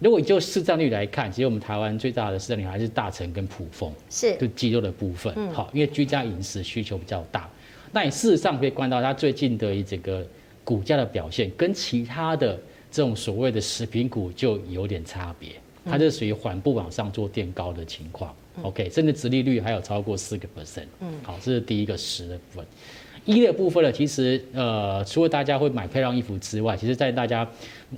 如果就市占率来看，其实我们台湾最大的市占率还是大成跟普丰，是就鸡肉的部分。嗯、好，因为居家饮食需求比较大。那你事实上可以观到，它最近的整个股价的表现，跟其他的这种所谓的食品股就有点差别。它是属于缓步往上做垫高的情况。嗯、OK，甚至殖利率还有超过四个 percent。嗯，好，这是第一个十的部分。一的部分呢，其实呃，除了大家会买漂亮衣服之外，其实在大家，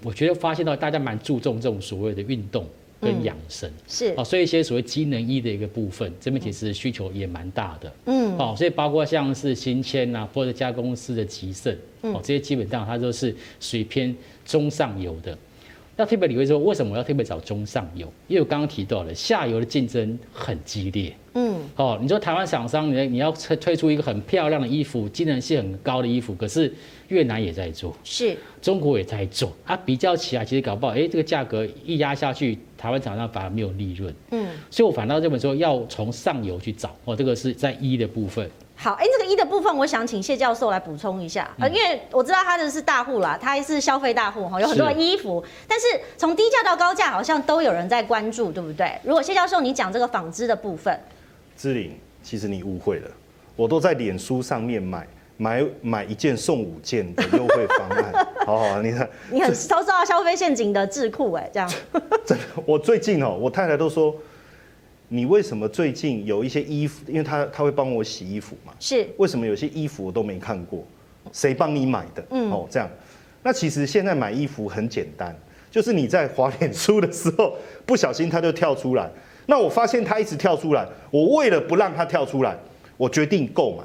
我觉得发现到大家蛮注重这种所谓的运动跟养生，嗯、是。哦，所以一些所谓机能衣的一个部分，这边其实需求也蛮大的，嗯，哦，所以包括像是新签啊，或者家公司的集胜，哦，这些基本上它都是属于偏中上游的。那特别理会说，为什么我要特别找中上游？因为我刚刚提到了下游的竞争很激烈。嗯，哦，你说台湾厂商，你你要推推出一个很漂亮的衣服，机能性很高的衣服，可是越南也在做，是，中国也在做，啊比较起来，其实搞不好，哎，这个价格一压下去，台湾厂商反而没有利润。嗯，所以我反倒认为说，要从上游去找，哦，这个是在一的部分。好，哎，这个一的部分，我想请谢教授来补充一下，呃，因为我知道他的是大户啦，他是消费大户哈，有很多的衣服，是，但是从低价到高价，好像都有人在关注，对不对？如果谢教授你讲这个纺织的部分，志玲，其实你误会了，我都在脸书上面买买买一件送五件的优惠方案，好好，你看，你很都受到消费陷阱的智库哎，这样，真的，我最近哦，我太太都说。你为什么最近有一些衣服？因为他他会帮我洗衣服嘛。是。为什么有些衣服我都没看过？谁帮你买的？嗯。哦，这样。那其实现在买衣服很简单，就是你在滑脸书的时候，不小心它就跳出来。那我发现它一直跳出来，我为了不让它跳出来，我决定购买。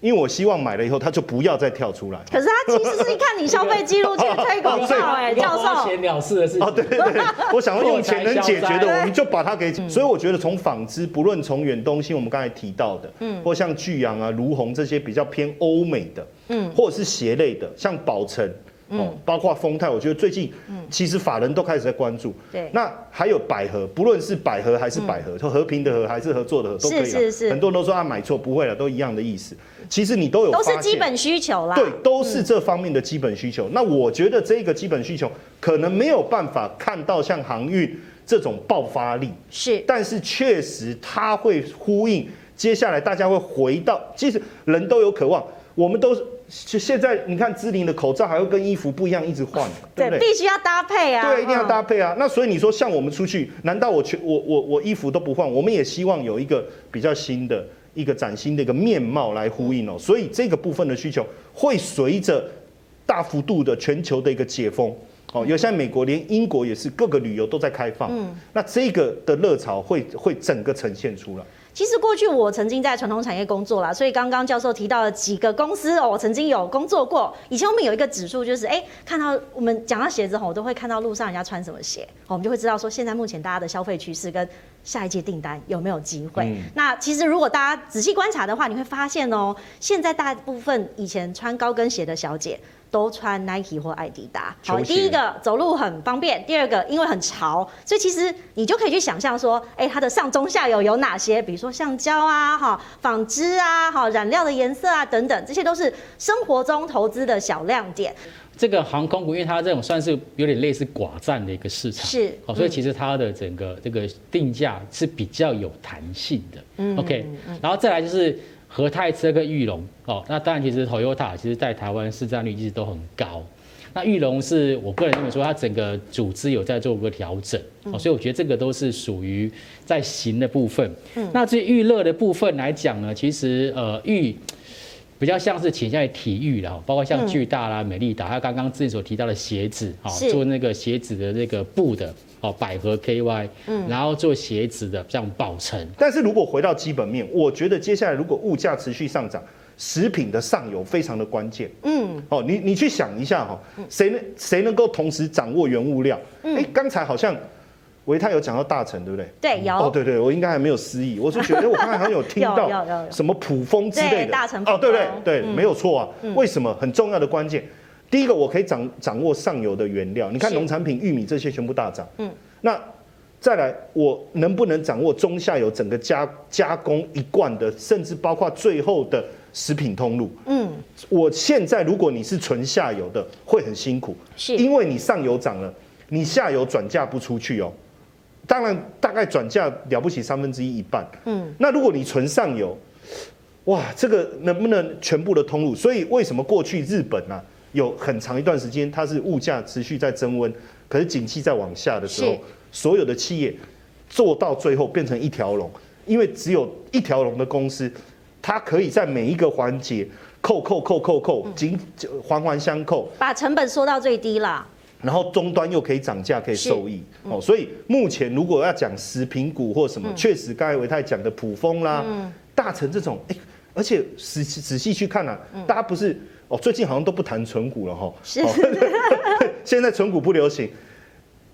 因为我希望买了以后，他就不要再跳出来。可是他其实是一看你消费记录去推广告，哎，教授。钱了事的事情。哦，对对对，我想要用钱能解决的，我们就把它给。所以我觉得从纺织，不论从远东新，我们刚才提到的，嗯，或像巨阳啊、如虹这些比较偏欧美的，嗯，或者是鞋类的，像宝成。哦，包括丰泰，我觉得最近，其实法人都开始在关注。对，那还有百合，不论是百合还是百合，就和平的和还是合作的合，都可以。是是是。很多人都说啊，买错，不会了，都一样的意思。其实你都有。都是基本需求啦。对，都是这方面的基本需求。那我觉得这个基本需求可能没有办法看到像航运这种爆发力。是。但是确实它会呼应接下来大家会回到，其实人都有渴望，我们都是。就现在，你看芝林的口罩还会跟衣服不一样，一直换，对不对？必须要搭配啊！对，一定要搭配啊！那所以你说，像我们出去，难道我全我我我衣服都不换？我们也希望有一个比较新的一个崭新的一个面貌来呼应哦。所以这个部分的需求会随着大幅度的全球的一个解封哦，有像美国，连英国也是各个旅游都在开放。嗯，那这个的热潮会会整个呈现出来。其实过去我曾经在传统产业工作啦，所以刚刚教授提到了几个公司哦，我曾经有工作过。以前我们有一个指数，就是哎，看到我们讲到鞋子吼，我都会看到路上人家穿什么鞋，我们就会知道说现在目前大家的消费趋势跟下一季订单有没有机会。嗯、那其实如果大家仔细观察的话，你会发现哦，现在大部分以前穿高跟鞋的小姐。都穿 Nike 或爱迪达。好，第一个走路很方便，第二个因为很潮，所以其实你就可以去想象说，哎，它的上中下游有哪些？比如说橡胶啊，哈，纺织啊，哈，染料的颜色啊等等，这些都是生活中投资的小亮点。这个航空股，因为它这种算是有点类似寡占的一个市场，是，好，所以其实它的整个这个定价是比较有弹性的。嗯，OK，然后再来就是。和泰车跟裕隆哦，那当然其实 Toyota 其实在台湾市占率一直都很高。那裕隆是我个人认为说，它整个组织有在做个调整哦，所以我觉得这个都是属于在行的部分。嗯，那至于裕乐的部分来讲呢，其实呃裕比较像是倾向于体育啦，包括像巨大啦、美丽达，他刚刚自己所提到的鞋子啊，做那个鞋子的那个布的。哦，百合 KY，嗯，然后做鞋子的，像宝成。但是如果回到基本面，我觉得接下来如果物价持续上涨，食品的上游非常的关键。嗯，哦，你你去想一下哈，谁能谁能够同时掌握原物料？哎，刚才好像唯泰有讲到大成，对不对？对，有。哦，对对，我应该还没有失忆，我是觉得 我刚才好像有听到 什么普风之类的。大成哦，对不对？对，没有错啊。为什么？很重要的关键。第一个，我可以掌掌握上游的原料，你看农产品、玉米这些全部大涨。嗯，那再来，我能不能掌握中下游整个加加工一贯的，甚至包括最后的食品通路？嗯，我现在如果你是纯下游的，会很辛苦，是因为你上游涨了，你下游转嫁不出去哦。当然，大概转嫁了不起三分之一一半。嗯，那如果你存上游，哇，这个能不能全部的通路？所以为什么过去日本啊，有很长一段时间它是物价持续在增温，可是景气在往下的时候，所有的企业做到最后变成一条龙，因为只有一条龙的公司，它可以在每一个环节扣扣扣扣扣，紧环环相扣，把成本缩到最低了。然后终端又可以涨价，可以受益、嗯、哦。所以目前如果要讲食品股或什么，确、嗯、实刚才维泰讲的普丰啦、嗯、大成这种，哎，而且仔仔细去看啊，嗯、大家不是哦，最近好像都不谈存股了哈。是、哦，现在存股不流行，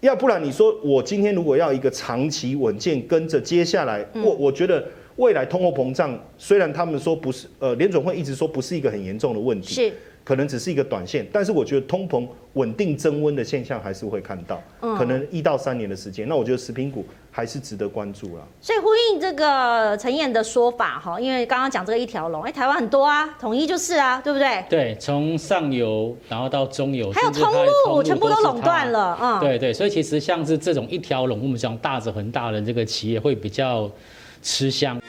要不然你说我今天如果要一个长期稳健跟着接下来，嗯、我我觉得未来通货膨胀虽然他们说不是，呃，联总会一直说不是一个很严重的问题。是。可能只是一个短线，但是我觉得通膨稳定增温的现象还是会看到，可能一到三年的时间，那我觉得食品股还是值得关注了。所以呼应这个陈燕的说法哈，因为刚刚讲这个一条龙，哎，台湾很多啊，统一就是啊，对不对？对，从上游然后到中游，还有通路，全部都垄断了，嗯，对对，所以其实像是这种一条龙，我们讲大着很大的这个企业会比较吃香。